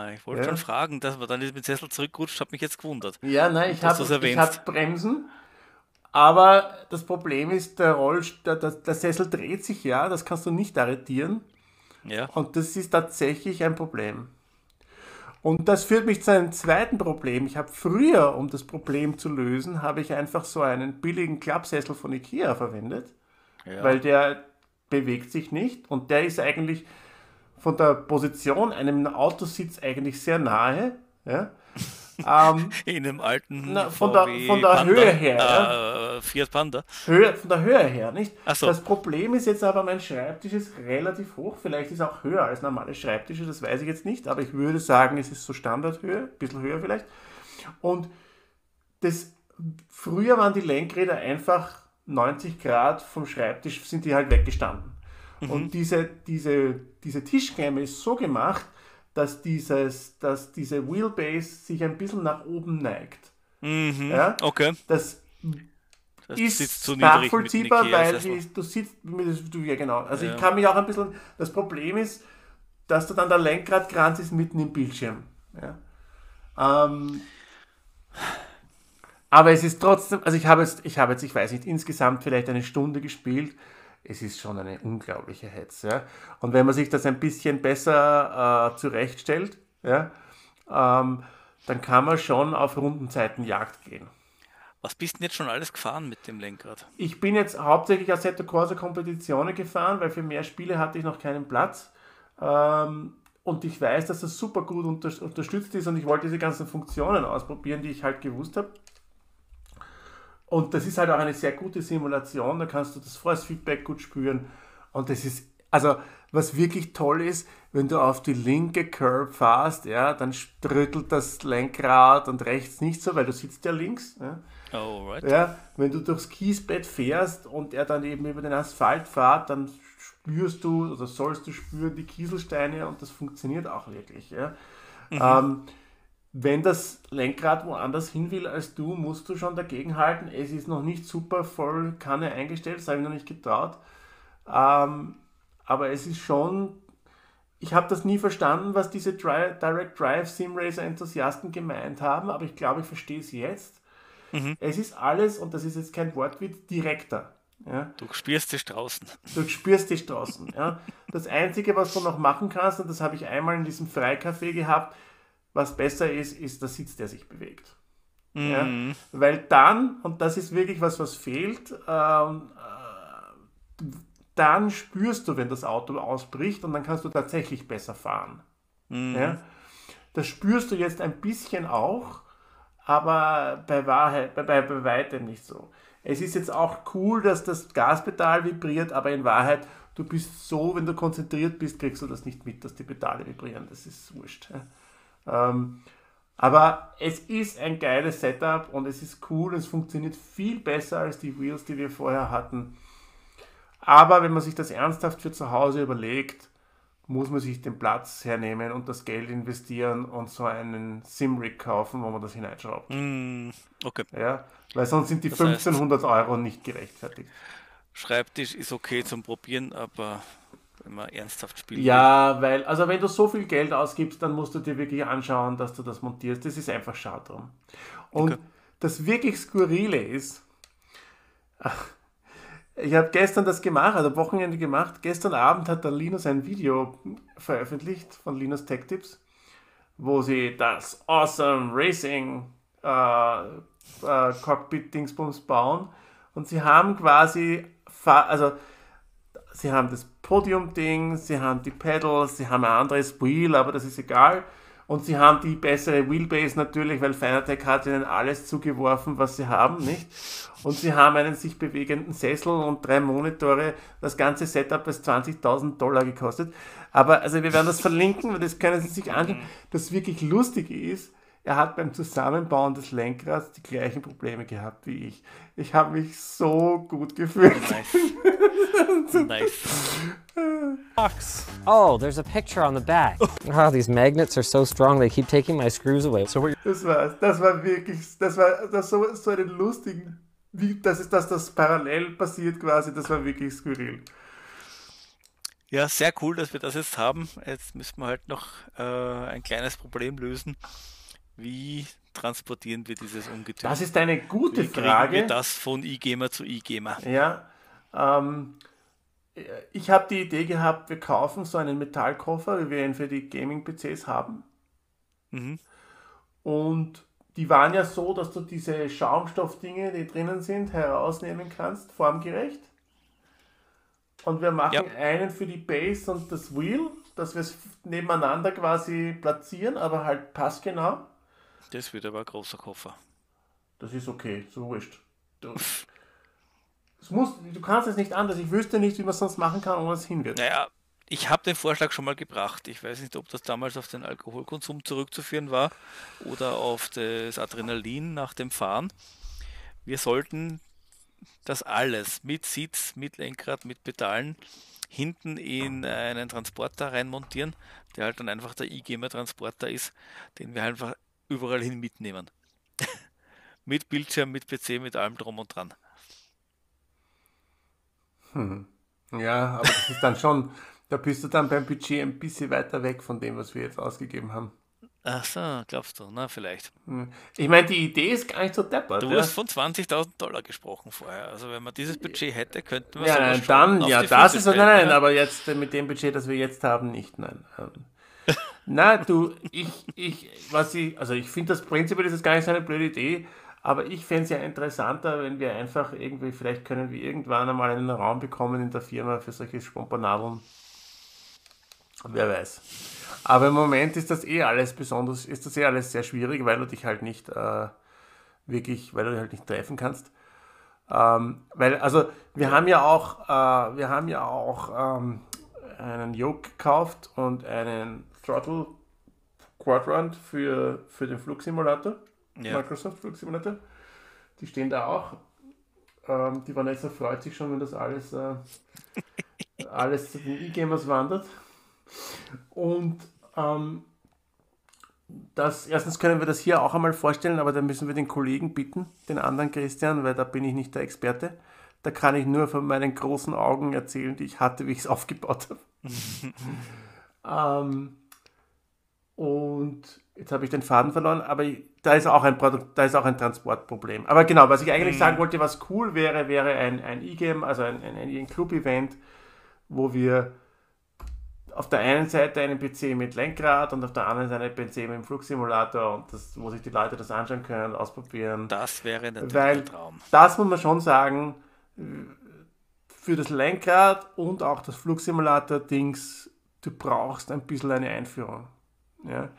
Ah, ich wollte Ja. schon fragen, dass man dann mit Sessel zurückrutscht, hat mich jetzt gewundert. Ja, nein, ich habe Bremsen, aber das Problem ist, der, Roll, der, der, der Sessel dreht sich ja, das kannst du nicht arretieren Ja. und das ist tatsächlich ein Problem. Und das führt mich zu einem zweiten Problem. Ich habe früher, um das Problem zu lösen, habe ich einfach so einen billigen Klappsessel von Ikea verwendet, ja. weil der bewegt sich nicht und der ist eigentlich von der Position einem Autositz eigentlich sehr nahe. Ja? ähm, in dem alten Na, von der- von der Panda, Höhe her, Äh, Fiat Panda. Höhe, von der Höhe her, nicht? So. Das Problem ist jetzt aber, mein Schreibtisch ist relativ hoch. Vielleicht ist er auch höher als normale Schreibtische, das weiß ich jetzt nicht, aber ich würde sagen, es ist so Standardhöhe, ein bisschen höher vielleicht. Und das, früher waren die Lenkräder einfach 90 Grad vom Schreibtisch, sind die halt weggestanden. Mhm. Und diese, diese, diese Tischklemme ist so gemacht, dass, dieses, dass diese Wheelbase sich ein bisschen nach oben neigt. Mhm. Ja? Okay. Das Das ist nachvollziehbar, weil du sitzt, du, ja genau. Also Ja. ich kann mich auch ein bisschen, das Problem ist, dass da dann der Lenkradkranz ist mitten im Bildschirm. Ja. Ähm, aber es ist trotzdem, also ich habe jetzt, ich habe jetzt, ich weiß nicht, insgesamt vielleicht eine Stunde gespielt. Es ist schon eine unglaubliche Hetze. Ja. Und wenn man sich das ein bisschen besser äh, zurechtstellt, ja, ähm, dann kann man schon auf Rundenzeitenjagd gehen. Was bist denn jetzt schon alles gefahren mit dem Lenkrad? Ich bin jetzt hauptsächlich Assetto Corsa Kompetitionen gefahren, weil für mehr Spiele hatte ich noch keinen Platz. Ähm, und ich weiß, dass das super gut unter unterstützt ist und ich wollte diese ganzen Funktionen ausprobieren, die ich halt gewusst habe. Und das ist halt auch eine sehr gute Simulation, da kannst du das Force-Feedback gut spüren. Und das ist, also was wirklich toll ist, wenn du auf die linke Curve fährst, ja, dann rüttelt das Lenkrad und rechts nicht so, weil du sitzt ja links. Ja. Alright. Ja, wenn du durchs Kiesbett fährst und er dann eben über den Asphalt fährt, dann spürst du oder sollst du spüren die Kieselsteine und das funktioniert auch wirklich. Ja. Ähm, wenn das Lenkrad woanders hin will als du, musst du schon dagegen halten. Es ist noch nicht super voll Kanne eingestellt, das habe ich noch nicht getraut. Ähm, aber es ist schon, ich habe das nie verstanden, was diese Dri Direct Drive Sim Racer Enthusiasten gemeint haben, aber ich glaube, ich verstehe es jetzt. Es ist alles, und das ist jetzt kein Wortwitz, direkter. Ja? Du spürst dich draußen. Du spürst dich draußen. Ja? Das Einzige, was du noch machen kannst, und das habe ich einmal in diesem Freicafé gehabt, was besser ist, ist der Sitz, der sich bewegt. Mhm. Ja? Weil dann, und das ist wirklich was, was fehlt, ähm, äh, dann spürst du, wenn das Auto ausbricht und dann kannst du tatsächlich besser fahren. Mhm. Ja? Das spürst du jetzt ein bisschen auch, aber bei, Wahrheit, bei, bei, bei weitem nicht so. Es ist jetzt auch cool, dass das Gaspedal vibriert, aber in Wahrheit, du bist so, wenn du konzentriert bist, kriegst du das nicht mit, dass die Pedale vibrieren. Das ist wurscht. Ja? Ähm, aber es ist ein geiles Setup und es ist cool, es funktioniert viel besser als die Wheels, die wir vorher hatten. Aber wenn man sich das ernsthaft für zu Hause überlegt, muss man sich den Platz hernehmen und das Geld investieren und so einen Simrig kaufen, wo man das hineinschraubt. Mhm. Okay. Ja, weil sonst sind die Das heißt- 1500 Euro nicht gerechtfertigt. Schreibtisch ist okay zum Probieren, aber wenn man ernsthaft spielt. Ja, weil, also wenn du so viel Geld ausgibst, dann musst du dir wirklich anschauen, dass du das montierst. Das ist einfach schade drum. Und Okay. das wirklich Skurrile ist, ich habe gestern das gemacht, also Wochenende gemacht. Gestern Abend hat der Linus ein Video veröffentlicht von Linus Tech Tips, wo sie das Awesome Racing äh, äh, Cockpit-Dingsbums bauen. Und sie haben quasi, also sie haben das Podium-Ding, sie haben die Pedals, sie haben ein anderes Wheel, aber das ist egal. Und sie haben die bessere Wheelbase natürlich, weil Fanatec hat ihnen alles zugeworfen, was sie haben, nicht? Und sie haben einen sich bewegenden Sessel und drei Monitore. Das ganze Setup ist 20.000 Dollar gekostet. Aber also wir werden das verlinken, weil das können Sie sich anschauen. Das wirklich Lustige ist, er hat beim Zusammenbauen des Lenkrads die gleichen Probleme gehabt wie ich. Ich habe mich so gut gefühlt. Nice. nice. box. Oh, there's a picture on the back. Oh, these magnets are so strong, they keep taking my screws away. So Das war's. Das war wirklich, das war das so, so einen lustigen, wie, das ist, dass das parallel passiert quasi, das war wirklich skurril. Ja, sehr cool, dass wir das jetzt haben. Jetzt müssen wir halt noch äh, ein kleines Problem lösen. Wie transportieren wir dieses Ungetüm? Das ist eine gute Wie Frage. wir das von iGamer zu iGamer? Ja, ähm, ich habe die Idee gehabt, wir kaufen so einen Metallkoffer, wie wir ihn für die Gaming-PCs haben. Mhm. Und die waren ja so, dass du diese Schaumstoffdinge, die drinnen sind, herausnehmen kannst, formgerecht. Und wir machen Ja. einen für die Base und das Wheel, dass wir es nebeneinander quasi platzieren, aber halt passgenau. Das wird aber ein großer Koffer. Das ist okay, so wurscht. Du, es muss, du kannst es nicht anders. Ich wüsste nicht, wie man es sonst machen kann, ohne es hin wird. Naja, ich habe den Vorschlag schon mal gebracht. Ich weiß nicht, ob das damals auf den Alkoholkonsum zurückzuführen war oder auf das Adrenalin nach dem Fahren. Wir sollten das alles mit Sitz, mit Lenkrad, mit Pedalen hinten in einen Transporter reinmontieren, der halt dann einfach der iGamer-Transporter ist, den wir einfach überall hin mitnehmen. mit Bildschirm, mit PC, mit allem drum und dran. Ja, aber das ist dann schon, da bist du dann beim Budget ein bisschen weiter weg von dem, was wir jetzt ausgegeben haben. Ach so, glaubst du? Na, vielleicht. Ich meine, die Idee ist gar nicht so deppert. Du ja. hast von 20.000 Dollar gesprochen vorher. Also wenn man dieses Budget hätte, könnten wir Ja, sowas nein, dann, ja, das ist, nein, nein, ja. aber jetzt mit dem Budget, das wir jetzt haben, nicht, nein. Na, du, ich, ich, was ich, also ich finde das prinzipiell ist es gar nicht so eine blöde Idee, aber ich fände es ja interessanter, wenn wir einfach irgendwie, vielleicht können wir irgendwann einmal einen Raum bekommen in der Firma für solche Spompernadeln. Wer weiß. Aber im Moment ist das eh alles besonders, ist das eh alles sehr schwierig, weil du dich halt nicht äh, wirklich, weil du dich halt nicht treffen kannst. Ähm, weil, also, wir haben ja auch, äh, wir haben ja auch ähm, einen Yoke gekauft und einen Throttle Quadrant für, für den Flugsimulator, Ja. Microsoft Flugsimulator. Die stehen da auch. Ähm, die Vanessa freut sich schon, wenn das alles, äh, alles zu den E-Gamers wandert. Und ähm, das, erstens können wir das hier auch einmal vorstellen, aber da müssen wir den Kollegen bitten, den anderen Christian, weil da bin ich nicht der Experte. Da kann ich nur von meinen großen Augen erzählen, die ich hatte, wie ich es aufgebaut habe. ähm, und jetzt habe ich den Faden verloren, aber da ist auch ein Produkt, da ist auch ein Transportproblem. Aber genau, was ich eigentlich sagen wollte, was cool wäre, wäre ein, ein E-Game, also ein, ein, ein Club-Event, wo wir auf der einen Seite einen PC mit Lenkrad und auf der anderen Seite einen PC mit dem Flugsimulator und das, wo sich die Leute das anschauen können, ausprobieren. Das wäre natürlich Weil ein Traum. das muss man schon sagen, für das Lenkrad und auch das Flugsimulator-Dings, du brauchst ein bisschen eine Einführung. Ja.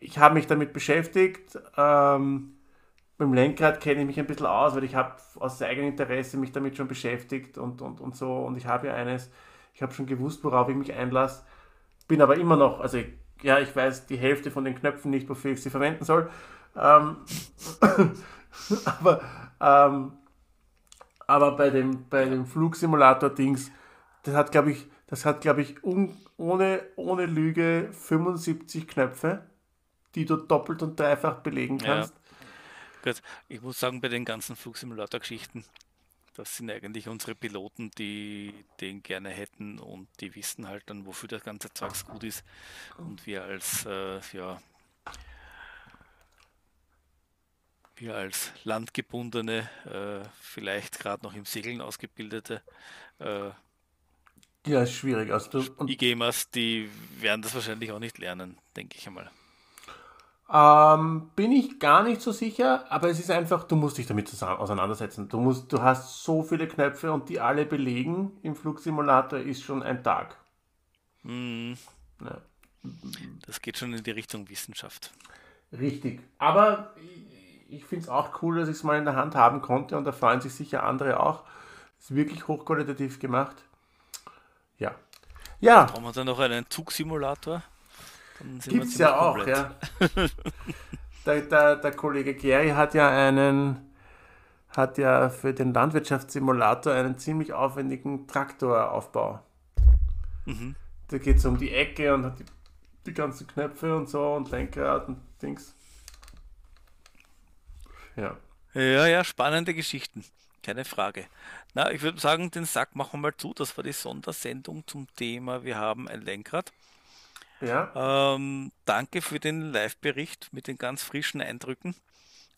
Ich habe mich damit beschäftigt. Ähm, beim Lenkrad kenne ich mich ein bisschen aus, weil ich habe aus eigenem Interesse mich damit schon beschäftigt und, und, und so. Und ich habe ja eines, ich habe schon gewusst, worauf ich mich einlasse. Bin aber immer noch, also ich, ja, ich weiß die Hälfte von den Knöpfen nicht, wofür ich sie verwenden soll. Ähm, aber, ähm, aber bei dem, bei dem Flugsimulator-Dings, das hat, glaube ich, das hat, glaube ich, ohne, ohne Lüge 75 Knöpfe, die du doppelt und dreifach belegen Ja. kannst. Gut, ich muss sagen, bei den ganzen Flugsimulator-Geschichten, das sind eigentlich unsere Piloten, die den gerne hätten und die wissen halt dann, wofür das ganze Zeugs gut ist. Und wir als, äh, ja, wir als landgebundene, äh, vielleicht gerade noch im Segeln ausgebildete äh, Ja, ist schwierig. Also E-Gamers, die werden das wahrscheinlich auch nicht lernen, denke ich einmal. ähm, bin ich gar nicht so sicher, aber es ist einfach, du musst dich damit zusammen auseinandersetzen. Du, musst, du hast so viele Knöpfe und die alle belegen im Flugsimulator ist schon ein Tag. Hm, Ja. das geht schon in die Richtung Wissenschaft. Richtig. Aber ich, ich finde es auch cool, dass ich es mal in der Hand haben konnte und da freuen sich sicher andere auch. Ist wirklich hochqualitativ gemacht. Ja. Ja, Brauchen wir dann noch einen Zugsimulator? Gibt es ja auch, komplett. ja. der, der, der Kollege Gary hat ja einen, hat ja für den Landwirtschaftssimulator einen ziemlich aufwendigen Traktoraufbau. Mhm. Da geht es um die Ecke und hat die, die ganzen Knöpfe und so und Lenkrad und Dings. Ja. Ja, ja, spannende Geschichten. Keine Frage. Na, ich würde sagen, den Sack machen wir mal zu. Das war die Sondersendung zum Thema Wir haben ein Lenkrad. Ja. Ähm, danke für den Live-Bericht mit den ganz frischen Eindrücken,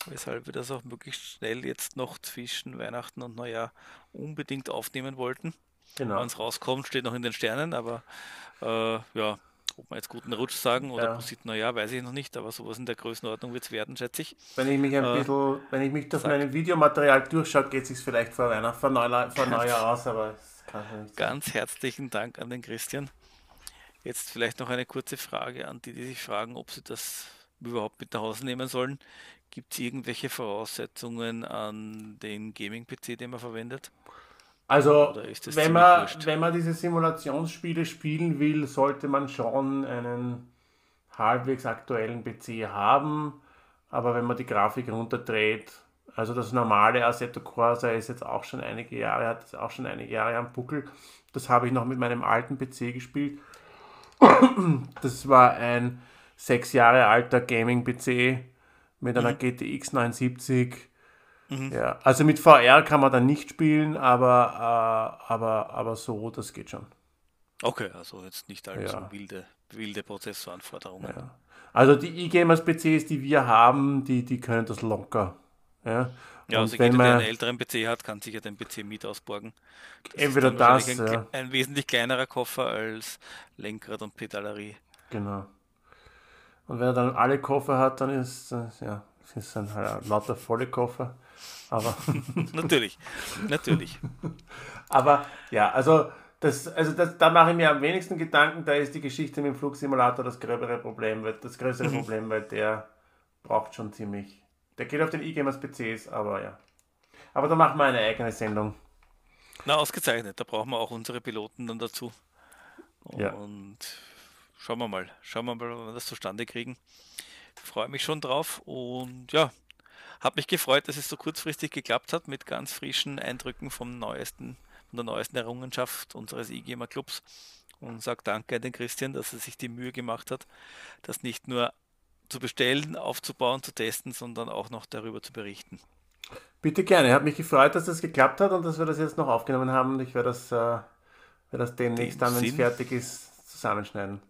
weshalb wir das auch möglichst schnell jetzt noch zwischen Weihnachten und Neujahr unbedingt aufnehmen wollten. Genau. Wann es rauskommt, steht noch in den Sternen, aber äh, ja, ob wir jetzt guten Rutsch sagen oder Ja. Prosit Neujahr, weiß ich noch nicht, aber sowas in der Größenordnung wird es werden, schätze ich. Wenn ich mich ein Äh, bisschen, wenn ich mich durch sag. mein Videomaterial durchschaue, geht es sich vielleicht vor Weihnachten, vor Neujahr, vor Neujahr aus, aber das kann ich nicht. Ganz herzlichen Dank an den Christian. Jetzt vielleicht noch eine kurze Frage an die, die sich fragen, ob sie das überhaupt mit nach Hause nehmen sollen. Gibt es irgendwelche Voraussetzungen an den Gaming-PC, den man verwendet? Also, wenn man, wurscht? wenn man diese Simulationsspiele spielen will, sollte man schon einen halbwegs aktuellen PC haben. Aber wenn man die Grafik runterdreht, also das normale Assetto Corsa ist jetzt auch schon einige Jahre, hat jetzt auch schon einige Jahre am Buckel. Das habe ich noch mit meinem alten PC gespielt. Das war ein sechs Jahre alter Gaming-PC mit einer GTX 970. Ja, also mit VR kann man dann nicht spielen, aber, äh, aber, aber so, das geht schon. Okay, also jetzt nicht allzu Ja. wilde, wilde Prozessoranforderungen. Ja. Also die E-Gamers-PCs, die wir haben, die, die können das locker. Ja, Ja, also wenn jeder, der man- einen älteren PC hat, kann sich ja den PC mit ausborgen. Das Entweder das, ein, ja. ein wesentlich kleinerer Koffer als Lenkrad und Pedalerie. Genau. Und wenn er dann alle Koffer hat, dann ist ja, ist dann halt lauter volle Koffer. Aber, natürlich, natürlich. aber ja, also, das, also das, da mache ich mir am wenigsten Gedanken. Da ist die Geschichte mit dem Flugsimulator das gröbere Problem, weil, das größere Mhm. Problem, weil der braucht schon ziemlich. Der geht auf den E-Gamers-PCs, aber ja. Aber da machen wir eine eigene Sendung. Na, ausgezeichnet. Da brauchen wir auch unsere Piloten dann dazu. Ja. Und schauen wir mal. Schauen wir mal, ob wir das zustande kriegen. Freue mich schon drauf und ja, habe mich gefreut, dass es so kurzfristig geklappt hat mit ganz frischen Eindrücken vom neuesten, von der neuesten Errungenschaft unseres E-Gamer Clubs und sage danke an den Christian, dass er sich die Mühe gemacht hat, das nicht nur zu bestellen, aufzubauen, zu testen, sondern auch noch darüber zu berichten. Bitte gerne. Hat mich gefreut, dass das geklappt hat und dass wir das jetzt noch aufgenommen haben. Ich werde das, äh, werde das demnächst Dem dann, wenn es fertig ist, zusammenschneiden.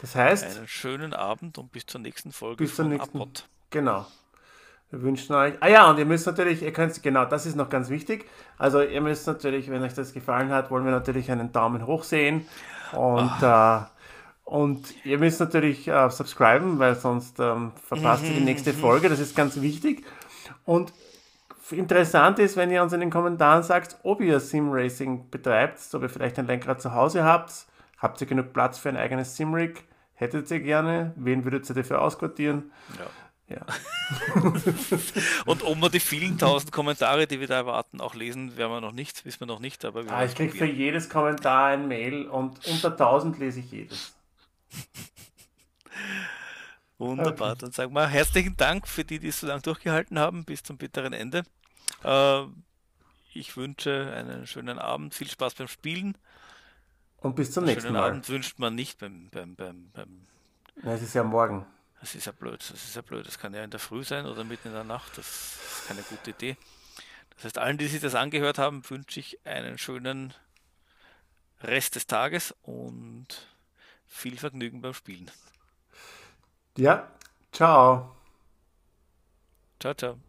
Das heißt, Einen schönen Abend und bis zur nächsten Folge Bis von nächsten- Appot. genau. Wir wünschen euch. Ah ja, und ihr müsst natürlich, ihr könnt, genau, das ist noch ganz wichtig. Also ihr müsst natürlich, wenn euch das gefallen hat, wollen wir natürlich einen Daumen hoch sehen. Und, äh, und ihr müsst natürlich äh, subscriben, weil sonst ähm, verpasst ihr die nächste Folge. Das ist ganz wichtig. Und interessant ist, wenn ihr uns in den Kommentaren sagt, ob ihr Sim-Racing betreibt, ob ihr vielleicht ein Lenkrad zu Hause habt. Habt ihr genug Platz für ein eigenes Sim-Rig? Hättet ihr gerne? Wen würdet ihr dafür ausquartieren? Ja. Ja. Und ob wir die vielen tausend Kommentare, die wir da erwarten, auch lesen, werden wir noch nicht, wissen wir noch nicht. Aber Ah, ich kriege für jedes Kommentar ein Mail und unter 1000 lese ich jedes. Wunderbar. Dann sagen wir herzlichen Dank für die, die es so lange durchgehalten haben, bis zum bitteren Ende. Äh, ich wünsche einen schönen Abend, viel Spaß beim Spielen. Und bis zum nächsten schönen Mal. Abend wünscht man nicht beim, beim, beim, beim Ja, es ist ja morgen. Das ist ja blöd, das ist ja blöd. Das kann ja in der Früh sein oder mitten in der Nacht. Das ist keine gute Idee. Das heißt, allen, die sich das angehört haben, wünsche ich einen schönen Rest des Tages und viel Vergnügen beim Spielen. Ja, ciao. Ciao, ciao.